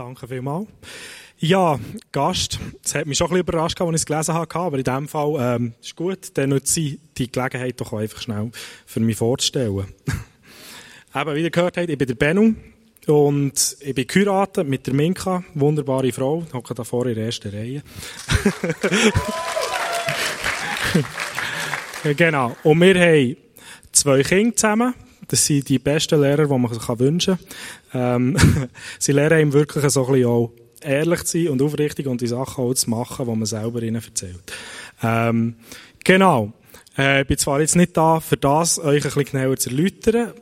Danke vielmals. Ja, Gast, es hat mich schon ein bisschen überrascht, als ich es gelesen habe, aber in diesem Fall ähm, ist gut, dann nutze ich die Gelegenheit doch einfach schnell für mich vorzustellen. Eben, wie ihr gehört habt, ich bin der Bennu und ich bin geheiratet mit der Minka, wunderbare Frau, ich hocke da vorne in der ersten Reihe. genau, und wir haben zwei Kinder zusammen, das sind die besten Lehrer, die man sich wünschen kann. Ähm, sie lernen ihm wirklich so ein bisschen auch ehrlich zu sein und aufrichtig und die Sachen auch zu machen, die man selber ihnen erzählt. Ähm, genau. Äh, ich bin zwar jetzt nicht da, für das euch ein bisschen genauer zu erläutern,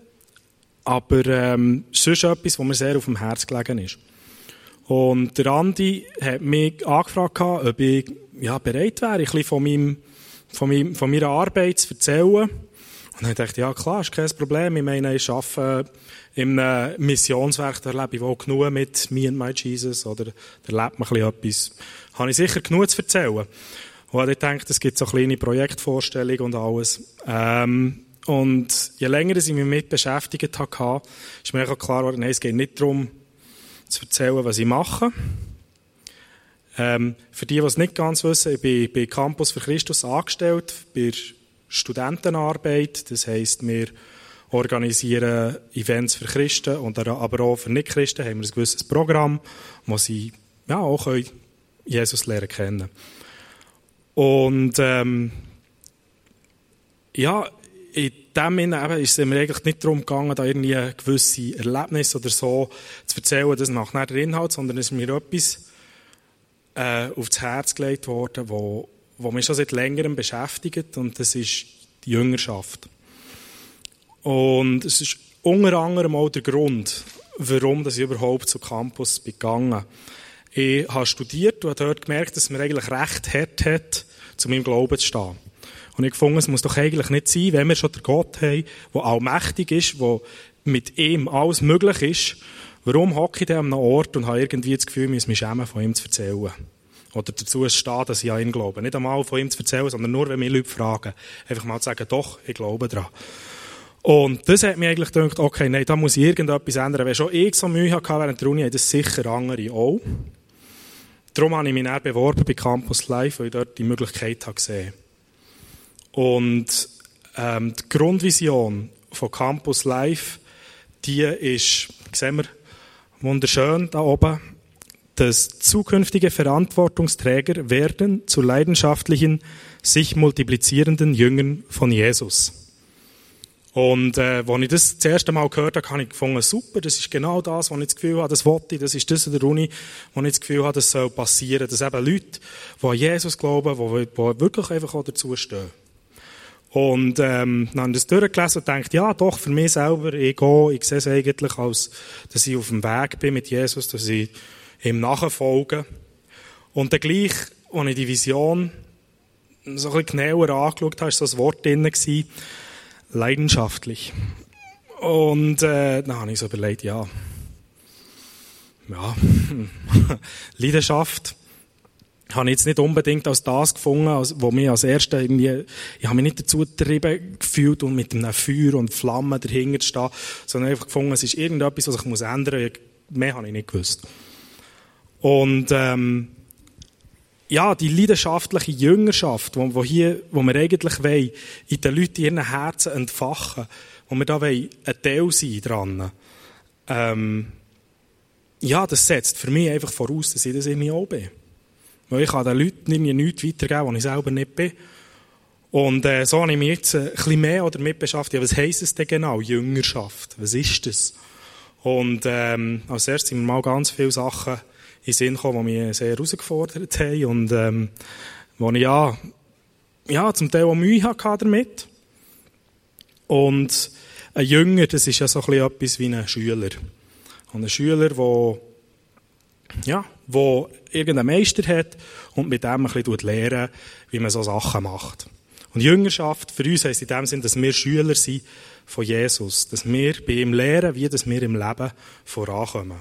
aber ähm, ist etwas, was mir sehr auf dem Herz gelegen ist. Und der Andi hat mich angefragt, ob ich ja, bereit wäre, ein bisschen von, meinem, von, meinem, von meiner Arbeit zu erzählen. Und dann dachte ich, ja klar, ist kein Problem. Ich meine, ich arbeite im Missionswerk, da erlebe ich wohl genug mit Me and My Jesus, oder da erlebt man ein etwas. Habe ich sicher genug zu erzählen. Und ich denke, es gibt so kleine Projektvorstellungen und alles. Ähm, und je länger ich mich damit beschäftigt habe, ist mir auch klar geworden, nein, es geht nicht darum, zu erzählen, was ich mache. Ähm, für die, die es nicht ganz wissen, ich bin bei Campus für Christus angestellt, bei Studentenarbeit. Das heisst, wir organisieren Events für Christen und aber auch für Nicht-Christen haben wir ein gewisses Programm, wo sie ja, auch Jesus lernen kennen. Und ähm, ja, in dem Sinne ist es mir eigentlich nicht darum gegangen, da irgendwie gewisse Erlebnis oder so zu erzählen, das nach der Inhalt, sondern es ist mir etwas äh, aufs Herz gelegt worden, wo wo mich schon seit längerem beschäftigt und das ist die Jüngerschaft. Und es ist unter anderem auch der Grund, warum ich überhaupt zum Campus gegangen bin. Ich habe studiert und habe dort gemerkt, dass mir eigentlich recht hart hat, zu meinem Glauben zu stehen. Und ich fand, es muss doch eigentlich nicht sein, wenn wir schon den Gott haben, der allmächtig ist, der mit ihm alles möglich ist, warum hocke ich an einem Ort und habe irgendwie das Gefühl, ich muss mich schämen, von ihm zu erzählen oder dazu stehen, dass ich an ihn glaube. Nicht einmal von ihm zu erzählen, sondern nur, wenn mich Leute fragen. Einfach mal zu sagen, doch, ich glaube daran. Und das hat mir eigentlich gedacht, okay, nein, da muss ich irgendetwas ändern. Wenn schon ich so Mühe hatte während der Uni, haben das sicher andere auch. Darum habe ich mich dann beworben bei Campus Live, weil ich dort die Möglichkeit habe gesehen Und ähm, die Grundvision von Campus Live, die ist, sehen wir, wunderschön da oben dass zukünftige Verantwortungsträger werden zu leidenschaftlichen, sich multiplizierenden Jüngern von Jesus. Und äh, als ich das das erste Mal gehört habe, habe ich gefunden, super, das ist genau das, was ich das Gefühl habe, das wollte ich, das ist das in der Uni, wo ich das Gefühl habe, das soll passieren. Dass eben Leute, die an Jesus glauben, die, die wirklich einfach auch dazu stehen. Und ähm, dann habe ich das durchgelesen und gedacht, ja doch, für mich selber, ich gehe, ich sehe es eigentlich als, dass ich auf dem Weg bin mit Jesus, dass ich ihm nachfolgen. Und dann gleich, als ich die Vision so ein bisschen genauer angeschaut habe, war so ein Wort drin, leidenschaftlich. Und äh, dann habe ich so überlegt, ja, ja, Leidenschaft habe ich jetzt nicht unbedingt als das gefunden, als, wo mich als Erste irgendwie, ich habe mich nicht dazu getrieben gefühlt und mit einem Feuer und Flammen dahinter stehen, sondern einfach gefunden, es ist irgendetwas, was ich muss ändern muss. Mehr habe ich nicht gewusst. Und ähm, ja, die leidenschaftliche Jüngerschaft, wo, wo, hier, wo wir eigentlich wollen, in den Leuten ihren Herzen entfachen, wo wir da ein Teil sein dran, ähm, ja, das setzt für mich einfach voraus, dass ich das irgendwie auch bin. Weil ich kann den Leuten irgendwie nichts weitergeben, was ich selber nicht bin. Und äh, so habe ich mich jetzt ein bisschen mehr damit beschäftigt. Was heisst es denn genau, Jüngerschaft? Was ist das? Und ähm, als erstes sind mir mal ganz viele Sachen in Sinn gekommen, die mich sehr herausgefordert haben und ähm, wo ich ja, ja zum Teil auch Mühe hatte damit. Und ein Jünger, das ist ja so ein bisschen etwas wie ein Schüler. Und ein Schüler, der ja, wo irgendeinen Meister hat und mit dem ein bisschen lernen, wie man so Sachen macht. Und Jüngerschaft für uns heisst in dem Sinn, dass wir Schüler sind von Jesus, dass wir bei ihm lernen, wie dass wir im Leben vorankommen.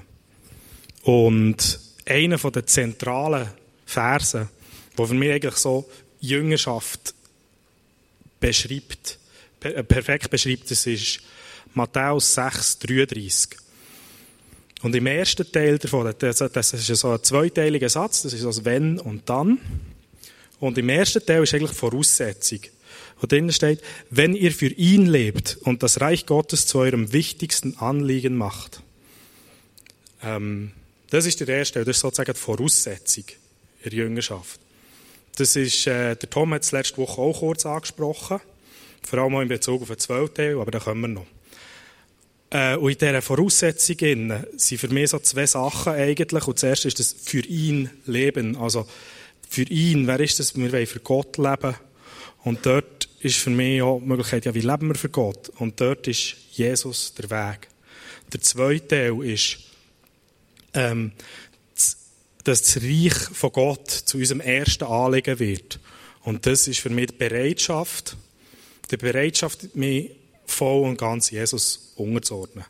Und einer der zentralen Verse, wo für mich eigentlich so Jüngerschaft beschreibt, perfekt beschreibt, das ist Matthäus 6, 33. Und im ersten Teil davon, das ist so ein zweiteiliger Satz, das ist das Wenn und Dann. Und im ersten Teil ist eigentlich Voraussetzung. Wo drinnen steht, wenn ihr für ihn lebt und das Reich Gottes zu eurem wichtigsten Anliegen macht. Ähm, das ist der erste das ist sozusagen die Voraussetzung in der Jüngerschaft. Das ist, äh, der Tom hat es letzte Woche auch kurz angesprochen. Vor allem auch in Bezug auf den zweiten aber da kommen wir noch. Äh, und in dieser Voraussetzung sind für mich so zwei Sachen eigentlich. Und zuerst ist das für ihn leben. Also, für ihn, wer ist das? Wir wollen für Gott leben. Und dort ist für mich auch die Möglichkeit, ja, wie leben wir für Gott? Und dort ist Jesus der Weg. Der zweite Teil ist, ähm, dass das Reich von Gott zu unserem ersten Anliegen wird. Und das ist für mich die Bereitschaft, die Bereitschaft, mich voll und ganz Jesus unterzuordnen.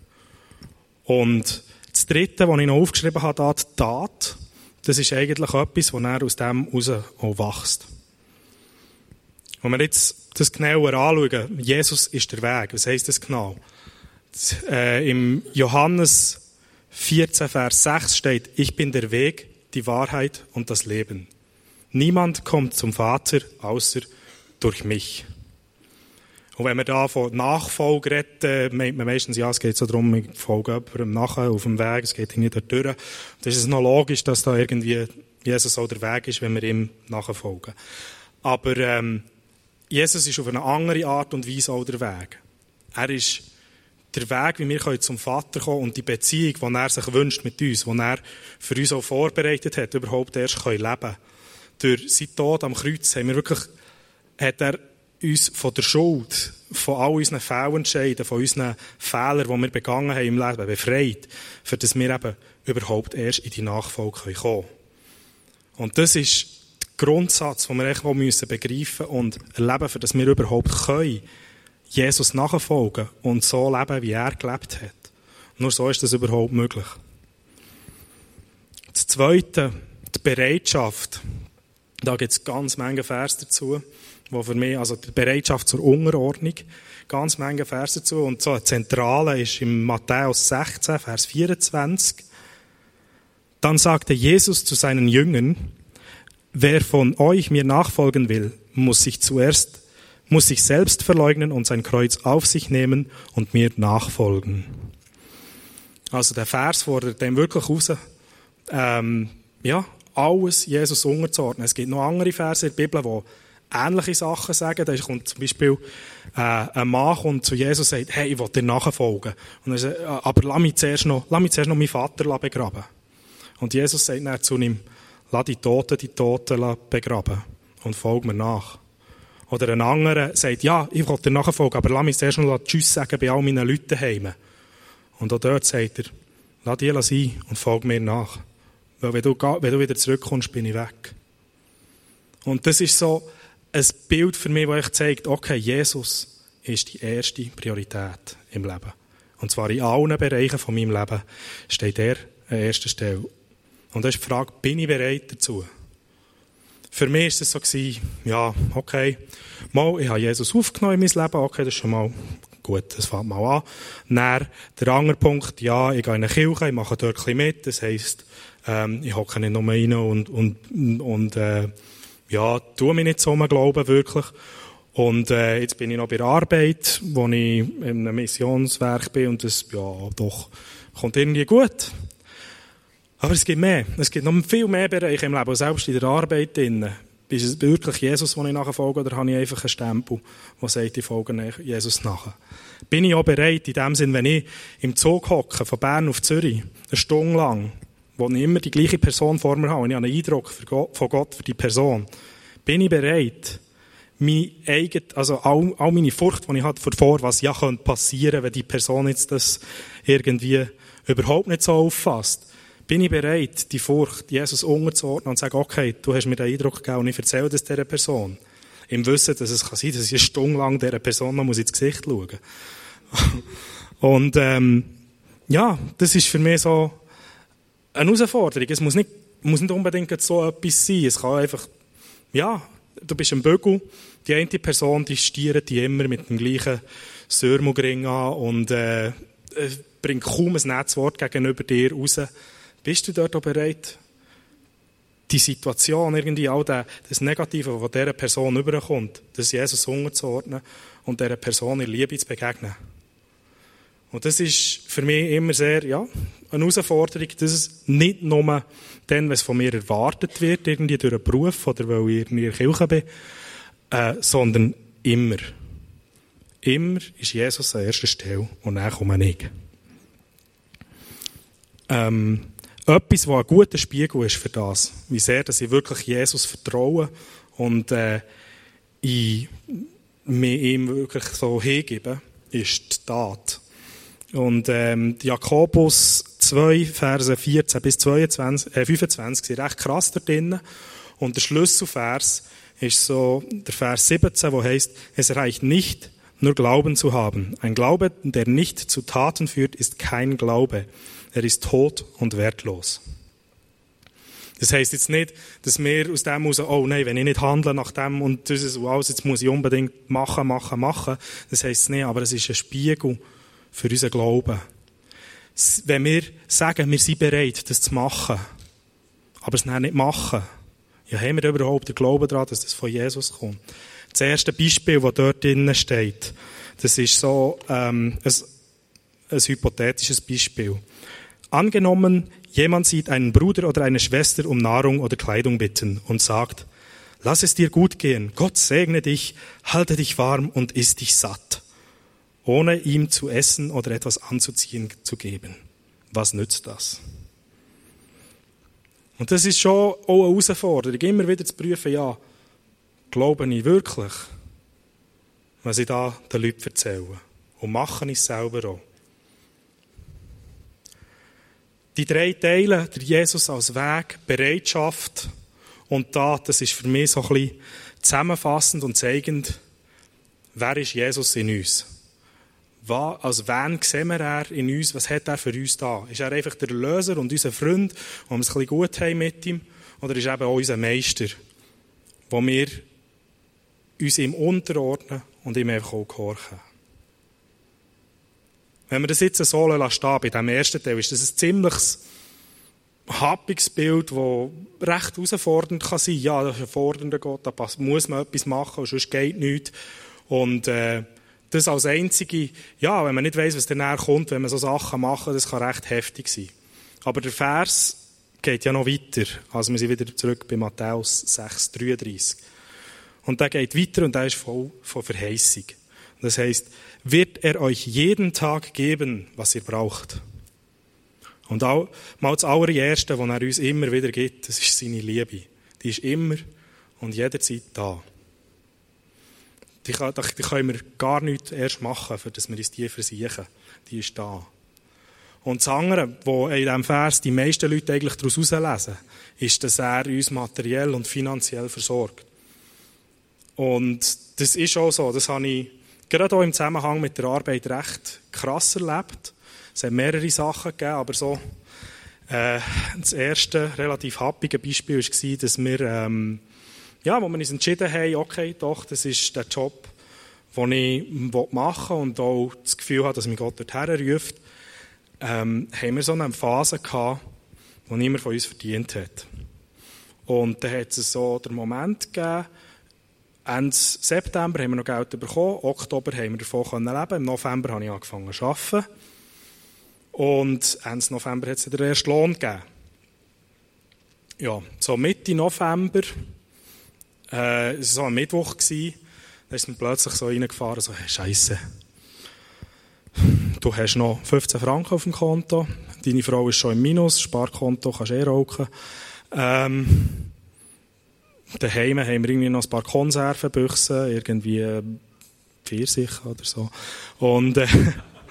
Und das Dritte, was ich noch aufgeschrieben habe, die Tat, das ist eigentlich etwas, was er aus dem heraus auch wächst. Wenn wir jetzt das genauer anschauen, Jesus ist der Weg. Was heisst das genau? Das, äh, Im Johannes 14, Vers 6 steht, ich bin der Weg, die Wahrheit und das Leben. Niemand kommt zum Vater außer durch mich. Und wenn man da von Nachfolge redet, äh, meint man meistens, ja, es geht so darum, ich folge jemandem nachher auf dem Weg, es geht nicht dort durch. Das ist noch logisch, dass da irgendwie Jesus auch der Weg ist, wenn wir ihm nachfolgen. Aber ähm, Jesus ist auf eine andere Art und Weise auch der Weg. Er ist der Weg, wie wir zum Vater kommen und die Beziehung, die er sich wünscht mit uns, die er für uns auch vorbereitet hat, überhaupt erst leben können. Durch seinen Tod am Kreuz haben wir wirklich, hat er uns von der Schuld, von all unseren Fehlentscheiden, von unseren Fehlern, die wir begangen haben im Leben, befreit, für dass wir eben überhaupt erst in die Nachfolge kommen können. Und das ist der Grundsatz, den wir echt müssen begreifen und erleben, für dass wir überhaupt können, Jesus nachfolgen und so leben, wie er gelebt hat. Nur so ist das überhaupt möglich. Das Zweite, die Bereitschaft. Da gibt es ganz Menge Vers dazu wo für mich, also die Bereitschaft zur Unterordnung, ganz Menge Verse dazu. Und so eine zentrale ist im Matthäus 16, Vers 24. Dann sagte Jesus zu seinen Jüngern, wer von euch mir nachfolgen will, muss sich zuerst, muss sich selbst verleugnen und sein Kreuz auf sich nehmen und mir nachfolgen. Also der Vers fordert dem wirklich raus, ähm, ja, alles Jesus unterzuordnen. Es gibt noch andere Verse in der Bibel, die ähnliche Sachen sagen. Da kommt zum Beispiel äh, ein Mann kommt zu Jesus und sagt, hey, ich will dir nachfolgen. Und er sagt, aber lass mich zuerst noch, lass mich zuerst noch meinen Vater begraben. Und Jesus sagt dann zu ihm, lass die Toten die Toten begraben und folg mir nach. Oder ein anderer sagt, ja, ich will dir nachfolgen, aber lass mich zuerst noch Tschüss sagen bei all meinen Leuten daheim. Und auch dort sagt er, lass die sein und folg mir nach. Weil wenn du, wenn du wieder zurückkommst, bin ich weg. Und das ist so, ein Bild für mich, das euch zeigt, okay, Jesus ist die erste Priorität im Leben. Und zwar in allen Bereichen von meinem Leben steht er an erster Stelle. Und da ist die Frage, bin ich bereit dazu? Für mich war es so, ja, okay, mal, ich habe Jesus aufgenommen in mein Leben, okay, das ist schon mal gut, das fängt mal an. Dann der andere Punkt, ja, ich gehe in eine Kirche, ich mache dort ein mit, das heisst, ähm, ich hocke nicht nur rein und, und, und äh, ja, tue mich nicht so glauben, wirklich. Und äh, jetzt bin ich noch bei der Arbeit, wo ich in einem Missionswerk bin und das, ja, doch, kommt irgendwie gut. Aber es gibt mehr. Es gibt noch viel mehr Bereiche im Leben. Selbst in der Arbeit drin. Ist es wirklich Jesus, den ich nachfolge, oder habe ich einfach einen Stempel, der sagt, ich folge Jesus nach? Bin ich auch bereit, in dem Sinn, wenn ich im Zug hocke, von Bern auf Zürich, eine Stunde lang, wo ich immer die gleiche Person vor mir habe und ich habe einen Eindruck von Gott für die Person, bin ich bereit, mein eigen, also all, all meine Furcht, die ich hatte vor, was ja könnte passieren, wenn die Person jetzt das irgendwie überhaupt nicht so auffasst, bin ich bereit, die Furcht Jesus unterzuordnen und zu sagen, okay, du hast mir den Eindruck gegeben und ich erzähle das dieser Person. Im Wissen, dass es kann sein, dass ich eine Stunde lang dieser Person noch ins Gesicht schauen muss. und ähm, ja, das ist für mich so eine Herausforderung. Es muss nicht, muss nicht unbedingt so etwas sein. Es kann einfach, ja, du bist ein Bögel, die eine Person, die stiert die immer mit dem gleichen Sörmugring an und äh, bringt kaum ein Netzwort gegenüber dir raus. Bist du dort auch bereit, die Situation, irgendwie all das Negative, von dieser Person überkommt, das Jesus unterzuordnen und dieser Person in Liebe zu begegnen? Und das ist für mich immer sehr, ja, eine Herausforderung, dass es nicht nur dann, was von mir erwartet wird, irgendwie durch einen Beruf oder weil ich in der Kirche bin, äh, sondern immer. Immer ist Jesus an erster Stelle und dann komme ich. Ähm, etwas, was ein guter Spiegel ist für das, wie sehr dass ich wirklich Jesus vertraue und äh, ich mir ihm wirklich so hingebe, ist die Tat. Und ähm, Jakobus 2, Verse 14 bis 22, äh, 25 sind recht krass da drin. Und der Schlüsselvers ist so der Vers 17, wo heißt: Es reicht nicht, nur Glauben zu haben. Ein Glaube, der nicht zu Taten führt, ist kein Glaube. Er ist tot und wertlos. Das heisst jetzt nicht, dass wir aus dem raus, oh nein, wenn ich nicht handle nach dem und das ist alles, jetzt muss ich unbedingt machen, machen, machen. Das heisst es nicht, aber es ist ein Spiegel für unseren Glauben. Wenn wir sagen, wir sind bereit, das zu machen, aber es nicht machen, ja, haben wir überhaupt den Glauben daran, dass das von Jesus kommt? Das erste Beispiel, das dort drinnen steht, das ist so ähm, ein, ein hypothetisches Beispiel. Angenommen, jemand sieht einen Bruder oder eine Schwester um Nahrung oder Kleidung bitten und sagt, lass es dir gut gehen, Gott segne dich, halte dich warm und iss dich satt ohne ihm zu essen oder etwas anzuziehen zu geben. Was nützt das? Und das ist schon auch eine Herausforderung, immer wieder zu prüfen, ja, glaube ich wirklich, was ich da den Leuten erzähle? Und mache ich es selber auch? Die drei Teile, der Jesus als Weg, Bereitschaft und Tat, das ist für mich so ein bisschen zusammenfassend und zeigend, wer ist Jesus in uns? Was, als wen sehen wir er in uns? Was hat er für uns da? Ist er einfach der Löser und unser Freund, wo wir es ein bisschen gut haben mit ihm? Oder ist er eben auch unser Meister, wo wir uns ihm unterordnen und ihm einfach auch gehorchen? Wenn wir das jetzt so stehen, bei diesem ersten Teil, ist das ein ziemliches happiges Bild, das recht herausfordernd kann sein. Ja, das ist ein fordernder Gott, da muss man etwas machen, sonst geht nichts. Und äh, das als einzige, ja, wenn man nicht weiß, was danach kommt, wenn man so Sachen macht, das kann recht heftig sein. Aber der Vers geht ja noch weiter. Also wir sind wieder zurück bei Matthäus 6, 33. Und der geht weiter und der ist voll von Verheißung. Das heißt, wird er euch jeden Tag geben, was ihr braucht. Und auch, mal das allererste, was er uns immer wieder gibt, das ist seine Liebe. Die ist immer und jederzeit da. Die, kann, die können wir gar nicht erst machen, für dass wir uns die versichern. Die ist da. Und das andere, wo in diesem Vers die meisten Leute eigentlich daraus herauslesen, ist, dass er uns materiell und finanziell versorgt. Und das ist auch so. Das habe ich gerade auch im Zusammenhang mit der Arbeit recht krass erlebt. Es hat mehrere Sachen gegeben, aber so äh, das erste relativ happige Beispiel war, dass wir ähm, ja, wo wir uns entschieden haben, okay, doch, das ist der Job, den ich machen will und auch das Gefühl habe, dass mich Gott dorthin ruft, ähm, haben wir so eine Phase gehabt, die niemand von uns verdient hat. Und dann hat es so den Moment gegeben, Ende September haben wir noch Geld bekommen, Oktober haben wir davon leben im November habe ich angefangen zu arbeiten. Und Ende November hat es den ersten Lohn gegeben. Ja, so Mitte November äh, es war so am Mittwoch, da ist man plötzlich so reingefahren, so, hey, Scheiße. Du hast noch 15 Franken auf dem Konto, deine Frau ist schon im Minus, Sparkonto kannst du eh rauchen. Ähm, daheim haben wir irgendwie noch ein paar Konservenbüchsen, irgendwie äh, Pfirsich oder so. Und äh,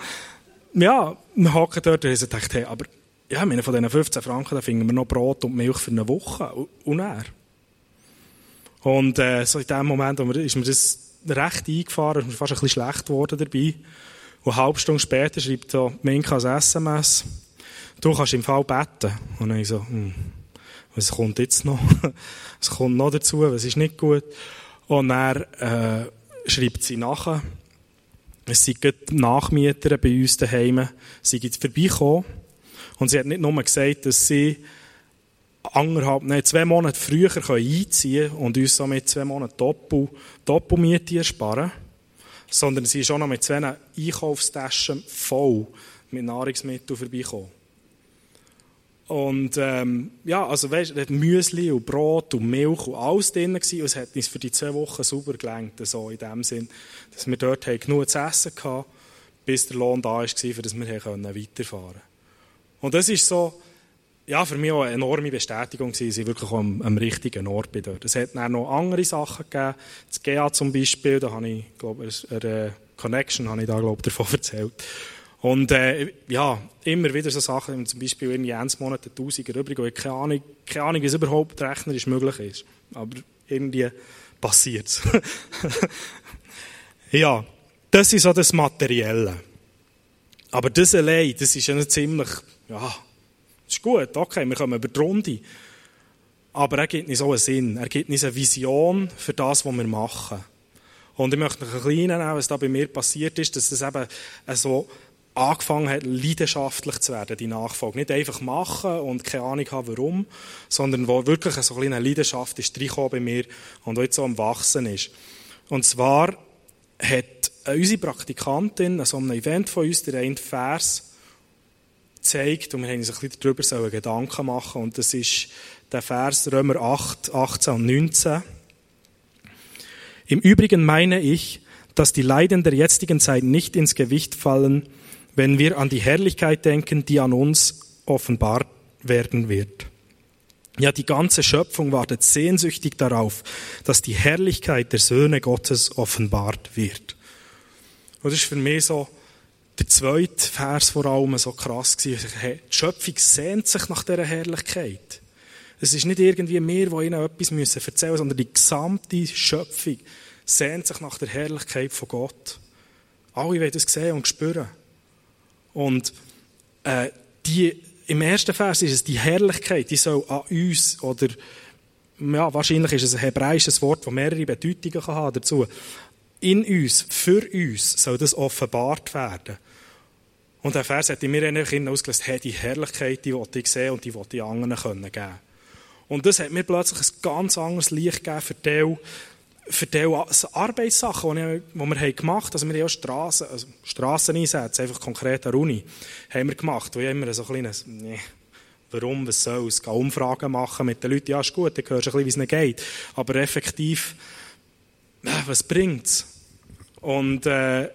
ja, wir hocken dort und haben gedacht, hey, aber ja, meine, von diesen 15 Franken da finden wir noch Brot und Milch für eine Woche. Und er. Und äh, so in dem Moment ist mir das recht eingefahren, ist mir fast ein bisschen schlecht geworden dabei. Und eine halbe Stunde später schreibt so Minka als SMS, du kannst im Fall beten. Und dann ich so, hm, was kommt jetzt noch? was kommt noch dazu? Was ist nicht gut? Und er äh, schreibt sie nachher, es sind Nachmieter bei uns daheim, sie sind vorbeigekommen. Und sie hat nicht nur gesagt, dass sie anderthalb, nein, zwei Monate früher einziehen können und uns somit zwei Monate Doppel, Doppelmiete ersparen, sondern sie ist auch noch mit zwei Einkaufstaschen voll mit Nahrungsmitteln vorbeigekommen. Und ähm, ja, also weißt, du, Müsli und Brot und Milch und alles drin gewesen, und es hat uns für die zwei Wochen super gelangt, so in dem Sinn, dass wir dort genug zu essen hatten, bis der Lohn da war, für das wir weiterfahren konnten. Und das ist so, ja, für mich auch eine enorme Bestätigung gewesen, dass ich wirklich am, am richtigen Ort bin dort. Es hat dann noch andere Sachen gegeben, das GA zum Beispiel, da habe ich, glaube ich, eine Connection habe ich da, glaube ich, davon erzählt. Und äh, ja, immer wieder so Sachen, zum Beispiel in jedes Monat 1000 übrig, wo ich keine Ahnung, keine Ahnung, wie es überhaupt rechnerisch möglich ist. Aber irgendwie passiert es. ja, das ist so das Materielle. Aber das allein, das ist ja ziemlich, ja, ist gut, okay, wir kommen über die Runde. Aber er gibt uns auch einen Sinn, er gibt uns eine Vision für das, was wir machen. Und ich möchte noch ein bisschen nehmen, was da bei mir passiert ist, dass das eben so angefangen hat, leidenschaftlich zu werden, die Nachfolge. Nicht einfach machen und keine Ahnung haben, warum, sondern wo wirklich so eine kleine Leidenschaft ist bei mir und heute so am Wachsen ist. Und zwar hat unsere Praktikantin an so einem Event von uns der einen Vers gezeigt und wir haben uns ein bisschen darüber Gedanken machen und das ist der Vers Römer 8, 18 und 19. Im Übrigen meine ich, dass die Leiden der jetzigen Zeit nicht ins Gewicht fallen, wenn wir an die Herrlichkeit denken, die an uns offenbart werden wird. Ja, die ganze Schöpfung wartet sehnsüchtig darauf, dass die Herrlichkeit der Söhne Gottes offenbart wird. Und das ist für mich so der zweite Vers vor allem so krass gewesen. Die Schöpfung sehnt sich nach dieser Herrlichkeit. Es ist nicht irgendwie mehr, wo ihnen etwas müssen erzählen müssen, sondern die gesamte Schöpfung sehnt sich nach der Herrlichkeit von Gott. Alle wollen das sehen und spüren. Und äh, die, im ersten Vers ist es die Herrlichkeit, die soll an uns, oder ja, wahrscheinlich ist es ein hebräisches Wort, das mehrere Bedeutungen kann haben dazu. In uns, für uns soll das offenbart werden. Und der Vers hat in mir eigentlich ausgelöst, hey, die Herrlichkeit, die wollte ich sehen und die wollte ich anderen können geben. Und das hat mir plötzlich ein ganz anderes Licht gegeben für die, für die Arbeitssachen, die wir gemacht haben, also wir haben ja Strassen, also Strasseneinsätze, einfach konkret an der Uni, haben wir gemacht, wo ich immer so ein kleines, nee, warum, was soll es, Umfragen machen mit den Leuten, ja ist gut, dann hörst du ein bisschen, wie es ihnen geht, aber effektiv, was bringt es? Und äh,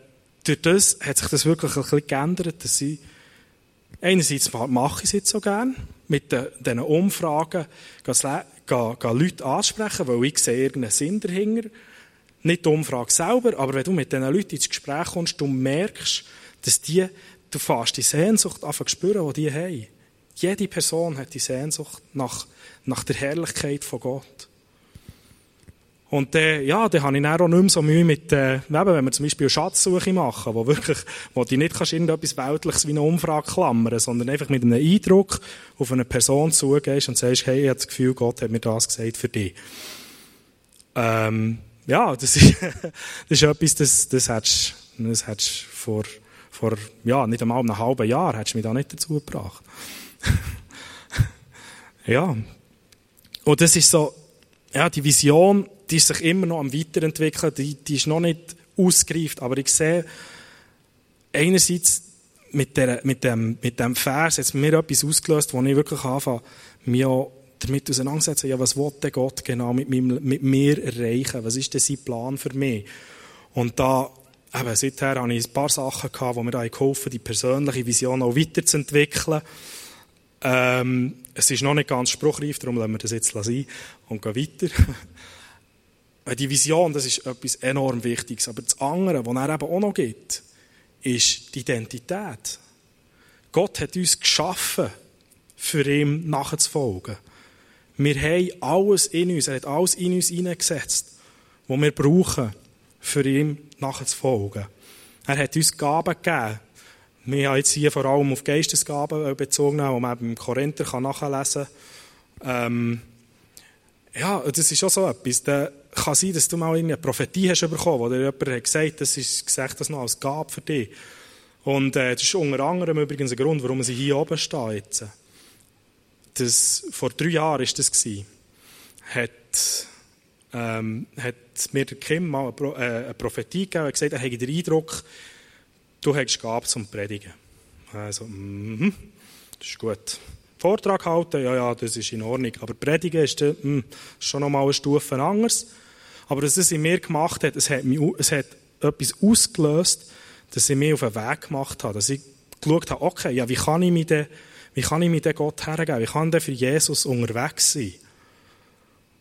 durch das hat sich das wirklich ein bisschen geändert, dass ich, einerseits mache ich es jetzt so gerne, mit diesen Umfragen, gehen, gehen Leute ansprechen, weil ich sehe irgendeinen Sinn dahinter. Nicht die Umfrage selber, aber wenn du mit diesen Leuten ins Gespräch kommst, du merkst, dass die, du fast die Sehnsucht anfangen zu spüren, die die haben. Jede Person hat die Sehnsucht nach, nach der Herrlichkeit von Gott. Und dann, ja, dann habe ich dann auch nicht mehr so Mühe mit, äh, wenn wir zum Beispiel Schatzsuche machen, wo wirklich, wo du nicht kannst irgendetwas Weltliches wie eine Umfrage klammern, sondern einfach mit einem Eindruck auf eine Person zugehst und sagst, hey, ich habe das Gefühl, Gott hat mir das gesagt für dich. Ähm, ja, das ist, das ist etwas, das, das hättest, das hättest vor, vor, ja, nicht einmal einem halben Jahr hättest du mich da nicht dazu gebracht. ja. Und das ist so, ja, die Vision, die ist sich immer noch am Weiterentwickeln, die, die ist noch nicht ausgereift, aber ich sehe einerseits mit, der, mit, dem, mit dem Vers jetzt mir etwas ausgelöst, wo ich wirklich anfange, mich damit auseinandersetzen, ja, was will Gott genau mit, meinem, mit mir erreichen? Was ist denn sein Plan für mich? Und da, eben, seither habe ich ein paar Sachen gehabt, die mir da geholfen die persönliche Vision auch weiterzuentwickeln. Ähm, es ist noch nicht ganz spruchreif, darum lassen wir das jetzt sein und gehen weiter. Die Vision, das ist etwas enorm Wichtiges. Aber das andere, was er eben auch noch gibt, ist die Identität. Gott hat uns geschaffen, für ihm nachzufolgen. Wir haben alles in uns, er hat alles in uns hineingesetzt, was wir brauchen, für ihm nachzufolgen. Er hat uns Gaben gegeben. Wir haben jetzt hier vor allem auf Geistesgaben bezogen, die man im Korinther nachlesen kann. Ähm, ja, das ist auch so etwas. Kann sein, dass du mal eine Prophetie hast bekommen, wo jemand hat gesagt, das ist gesagt, das noch als Gabe für dich. Und äh, das ist unter anderem übrigens ein Grund, warum sie hier oben stehen jetzt. Das, vor drei Jahren war das. Gewesen, hat, ähm, hat mir der Kim mal eine, Pro, äh, eine Prophetie gegeben und gesagt, er hätte den Eindruck, du hättest Gabe zum Predigen. Also, mhm, das ist gut. Vortrag halten, ja, ja, das ist in Ordnung. Aber Predigen ist, äh, mh, schon noch mal eine Stufe anders. Aber was es in mir gemacht hat, es hat, mich, es hat etwas ausgelöst, dass ich mich auf einen Weg gemacht habe. Dass ich geschaut habe, okay, ja, wie kann ich mich denn, wie kann ich mich denn Gott hergeben? Wie kann denn für Jesus unterwegs sein?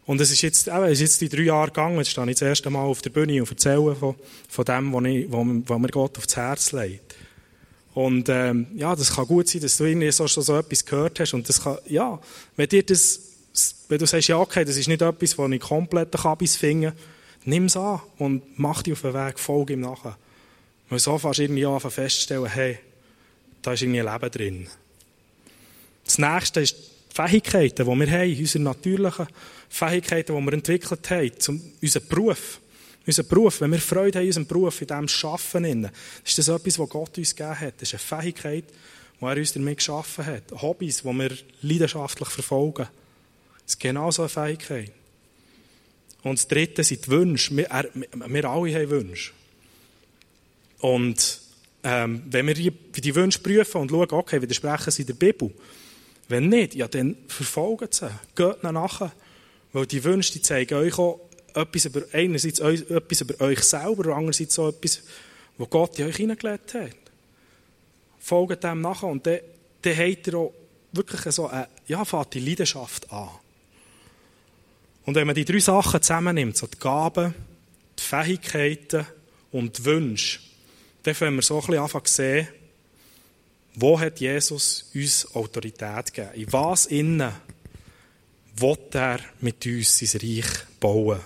Und es ist jetzt, eben, es ist jetzt die drei Jahre gegangen. Jetzt stehe ich das erste Mal auf der Bühne und erzähle von, von dem, was, ich, was, was mir Gott aufs Herz legt. Und ähm, ja, das kann gut sein, dass du irgendwie so, schon so etwas gehört hast. Und das kann, ja, wenn dir das, wenn du sagst, ja, okay, das ist nicht etwas, wo ich komplett Kabis finde, nimm es an und mach dich auf den Weg, folge ihm nachher. Weil so fast irgendwie an feststellen, hey, da ist irgendwie ein Leben drin. Das nächste ist die Fähigkeiten, die wir haben, unsere natürlichen Fähigkeiten, die wir entwickelt haben, zum, unseren Beruf. Unser Beruf, wenn wir Freude haben in unserem Beruf, in diesem Schaffen, ist das etwas, was Gott uns gegeben hat. Das ist eine Fähigkeit, die er uns damit geschaffen hat. Hobbys, die wir leidenschaftlich verfolgen. Das ist genau so eine Fähigkeit. Und das Dritte sind die Wünsche. Wir, er, wir alle haben Wünsche. Und ähm, wenn wir die, die Wünsche prüfen und schauen, okay, widersprechen sie der Bibel? Wenn nicht, ja, dann verfolgen sie. Geht nachher. Weil die Wünsche, die zeigen euch auch etwas über, einerseits etwas über euch selber andererseits auch etwas, was Gott in euch hineingelegt hat. Folgt dem nachher und dann, dann habt ihr auch wirklich so eine, ja, fängt die Leidenschaft an. Und wenn man die drei Sachen zusammennimmt, so die Gaben, die Fähigkeiten und die Wünsche, dann können wir so ein bisschen anfangen zu sehen, wo hat Jesus uns Autorität gegeben? In was innen will er mit uns sein Reich bauen?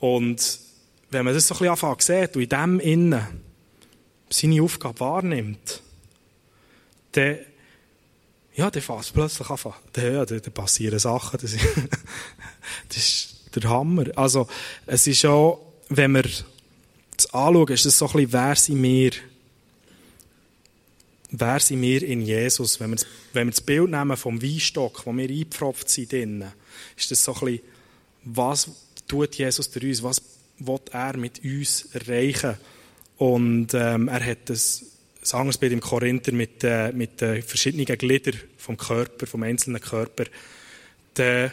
Und wenn man das so ein bisschen anfängt sieht und in dem innen seine Aufgabe wahrnimmt, dann, ja, dann fängt es plötzlich an. Dann, ja, dann, passieren Sachen. Das ist, das ist der Hammer. Also, es ist auch, wenn wir das anschauen, ist das so ein bisschen, wer sind wir, wer sind wir in Jesus? Wenn wir, das, wenn wir das Bild nehmen vom Weinstock, wo wir eingepfropft sind, ist das so ein bisschen, was tut Jesus durch uns? Was will er mit uns erreichen? Und ähm, er hat das, das anderes Bild im Korinther mit, äh, mit den verschiedenen Gliedern vom Körper, vom einzelnen Körper. Der,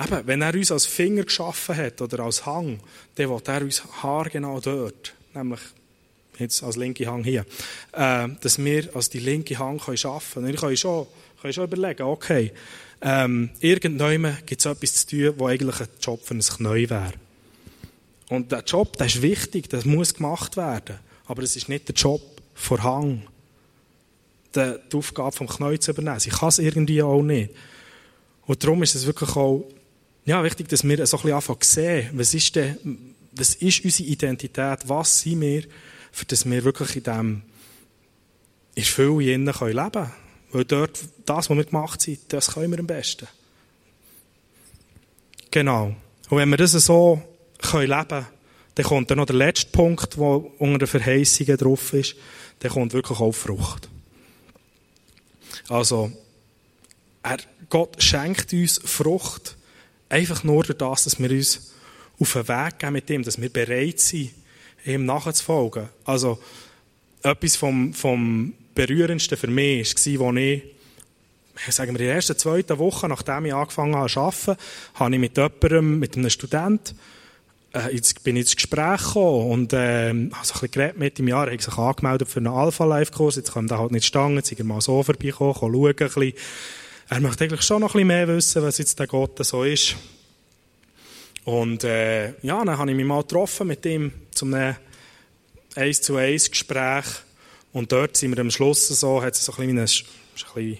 eben, wenn er uns als Finger geschaffen hat oder als Hang, dann will er uns haargenau dort, nämlich jetzt als linke Hang hier, äh, dass wir als die linke Hang können arbeiten können. Ich kann schon, schon überlegen, okay, ähm, irgendwann gibt es etwas zu tun, wo eigentlich ein Job für ein Knäu wäre. Und der Job, der ist wichtig, das muss gemacht werden. Aber es ist nicht der Job vor Hang, die, Aufgabe vom Knäu zu übernehmen. Ich kann es irgendwie auch nicht. Und darum ist es wirklich auch ja, wichtig, dass wir so ein bisschen anfangen zu sehen, was ist, denn, was ist unsere Identität, was sind wir, für dass wir wirklich in diesem in Fülle leben können. Weil dort, das, was wir gemacht sind, das können wir am besten. Genau. Und wenn wir das so können leben können, dann kommt dann noch der letzte Punkt, der unter den Verheißungen drauf ist, dann kommt wirklich auch Frucht. Also, er, Gott schenkt uns Frucht, einfach nur durch das, dass wir uns auf den Weg gehen mit ihm, dass wir bereit sind, ihm nachzufolgen. Also, etwas vom, vom berührendste für mich war, als ich, sagen wir, in der ersten, zweiten Woche, nachdem ich angefangen habe zu arbeiten, habe ich mit jemandem, mit einem Student, äh, jetzt bin ins Gespräch gekommen und äh, habe so ein bisschen geredet mit im Jahr, habe sich angemeldet für einen Alpha-Life-Kurs, jetzt kann er halt nicht stangen, jetzt ist er mal so vorbeikommen, schauen ein bisschen. Er möchte eigentlich schon noch ein bisschen mehr wissen, was jetzt der Gott so ist. Und äh, ja, dann habe ich mich mal getroffen mit ihm zum einem 1 zu 1 Gespräch und dort sind wir am Schluss so, hat es so ein bisschen, ein bisschen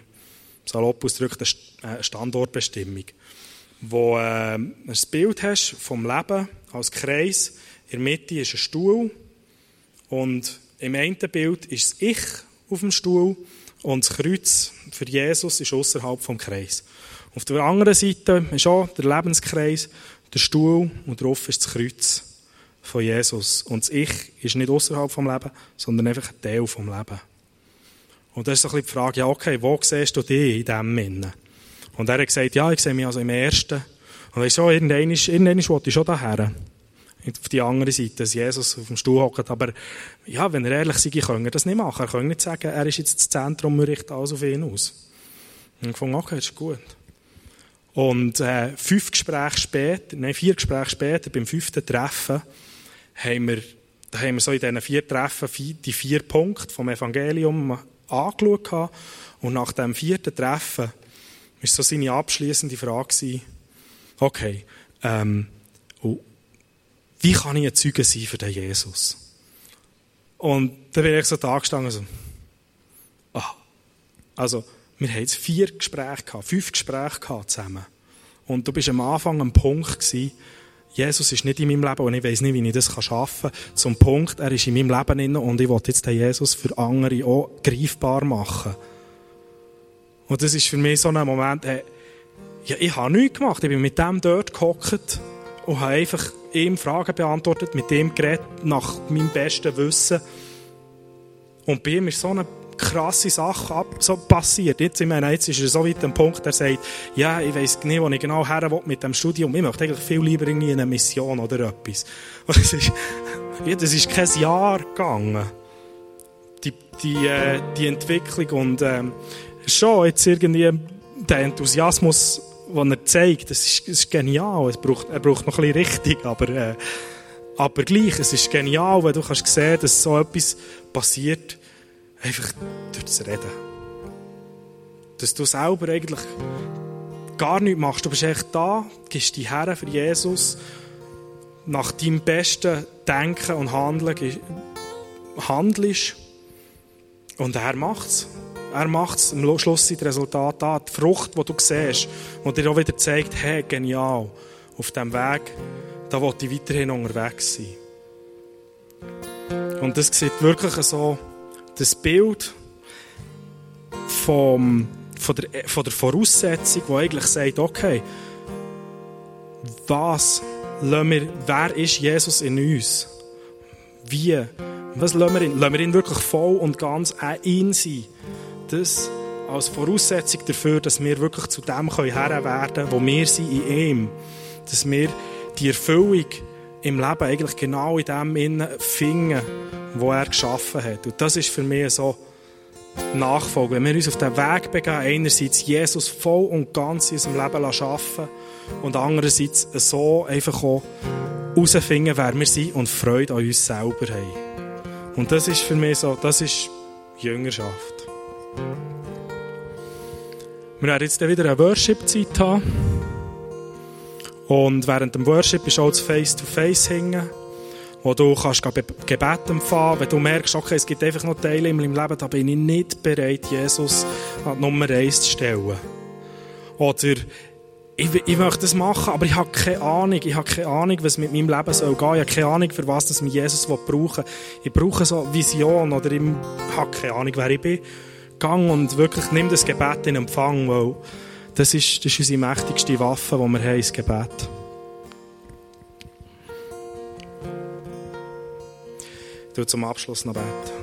salopp ausgedrückt, eine Standortbestimmung, wo äh, ein Bild hast vom Leben als Kreis. In der Mitte ist ein Stuhl und im einen Bild ist das Ich auf dem Stuhl Und das Kreuz für Jesus ist außerhalb vom Kreis. Auf der anderen Seite ist auch der Lebenskreis, der Stuhl und drauf ist das Kreuz von Jesus. Und das Ich ist nicht außerhalb vom Leben, sondern einfach ein Teil vom Leben. Und das ist so ein bisschen die Frage, ja, okay, wo siehst du dich in diesem Minne? Und er hat gesagt, ja, ich sehe mich also im Ersten. Und ich so, irgendwann, irgendwann wollte ich schon daher. Auf die andere Seite, dass Jesus auf dem Stuhl hockt. Aber, ja, wenn er ehrlich sei, könnte er das nicht machen. Er könnte nicht sagen, er ist jetzt das Zentrum, wir richten alles auf ihn aus. Und ich fand, okay, das ist gut. Und äh, fünf Gespräche später, nein, vier Gespräche später, beim fünften Treffen, haben wir, da haben wir so in diesen vier Treffen die vier Punkte vom Evangelium angeschaut. Und nach dem vierten Treffen war so seine abschließende Frage, okay, ähm, wie kann ich ein Zeuge sein für den Jesus? Und dann bin ich so da gestanden, so, ah, also, wir haben jetzt vier Gespräche gehabt, fünf Gespräche gehabt zusammen. Und du bist am Anfang am Punkt gewesen, Jesus ist nicht in meinem Leben und ich weiß nicht, wie ich das schaffen kann. Zum Punkt, er ist in meinem Leben drin und ich will jetzt den Jesus für andere auch greifbar machen. Und das ist für mich so ein Moment, hey, ja, ich habe nichts gemacht. Ich bin mit dem dort gehockt und habe einfach ihm Fragen beantwortet, mit dem geredet, nach meinem besten Wissen. Und bei ihm ist so eine krasse Sache ab, so passiert. Jetzt, ich meine, jetzt ist er so weit am Punkt, er sagt, ja, ich weiss nicht, wo ich genau her will mit dem Studium. Ich möchte eigentlich viel lieber irgendwie eine Mission oder etwas. Und es ist, ja, das ist kein Jahr gegangen. Die, die, äh, die Entwicklung und, ähm, schon jetzt irgendwie der Enthusiasmus, den er zeigt, das ist, das ist genial. Es braucht, er braucht noch ein bisschen Richtung, aber, äh, aber gleich, es ist genial, wenn du kannst sehen, dass so etwas passiert, Einfach durch das Reden. Dass du selber eigentlich gar nichts machst. Du bist echt da, gibst die Herren für Jesus, nach deinem besten Denken und Handeln handelst. Und er macht es. Er macht es. Am Schluss sind die Resultate da. Die Frucht, die du siehst, die dir auch wieder zeigt, hey, genial, auf diesem Weg, da will ich weiterhin unterwegs sein. Und das sieht wirklich so das Bild vom, von, der, von der Voraussetzung, die eigentlich sagt, okay, was wir, wer ist Jesus in uns? Wie? Was lassen wir ihn? Lassen wir ihn wirklich voll und ganz auch sein? Das als Voraussetzung dafür, dass wir wirklich zu dem Herr werden können, wo wir sind in ihm. Dass wir die Erfüllung im Leben eigentlich genau in dem finden, wo er geschaffen hat. Und das ist für mich so Nachfolge. Wenn wir uns auf den Weg begeben, einerseits Jesus voll und ganz in unserem Leben schaffen und andererseits so einfach auch herausfinden, wer wir sind und Freude an uns selber haben. Und das ist für mich so, das ist Jüngerschaft. Wir werden jetzt wieder eine Worship-Zeit haben. Und während dem Worship ist auch das Face-to-Face hängen, wo du kannst Gebet empfangen wenn du merkst, okay, es gibt einfach noch Teile in meinem Leben, da bin ich nicht bereit, Jesus an Nummer 1 zu stellen. Oder ich, ich möchte das machen, aber ich habe keine Ahnung. Ich habe keine Ahnung, was mit meinem Leben soll gehen. Ich habe keine Ahnung, für was das mir Jesus brauchen. Ich brauche so Vision oder ich habe keine Ahnung, wer ich bin. Gang und wirklich nimm das Gebet in Empfang, weil das ist, das ist unsere mächtigste Waffe, die wir haben, das Gebet. Ich will zum Abschluss noch beten.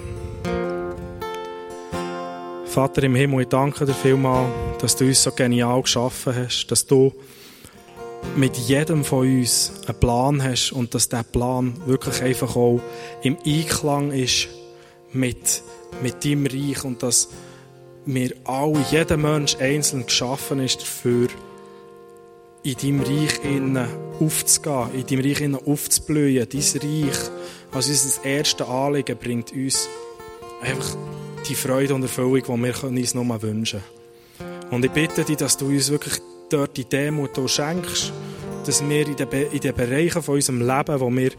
Vater im Himmel, ich danke dir vielmals, dass du uns so genial geschaffen hast, dass du mit jedem von uns einen Plan hast und dass dieser Plan wirklich einfach auch im Einklang ist mit, mit deinem Reich und dass wir alle, jeder Mensch einzeln geschaffen ist dafür, in deinem Reich innen aufzugehen, in deinem Reich innen aufzublühen. Dein Reich, als unser erstes Anliegen, bringt uns einfach die Freude und Erfüllung, die wir uns nur wünschen können. Und ich bitte dich, dass du uns wirklich dort die Demut schenkst, dass wir in den, Be in den Bereichen von unserem Leben, wo wir,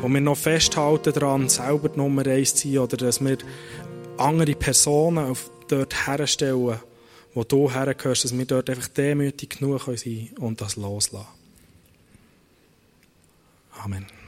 wo wir noch festhalten daran, selber die Nummer eins zu sein, oder dass wir andere Personen auf dort herstellen, wo du hergehörst, dass wir dort einfach demütig genug sein können und das loslassen. Amen.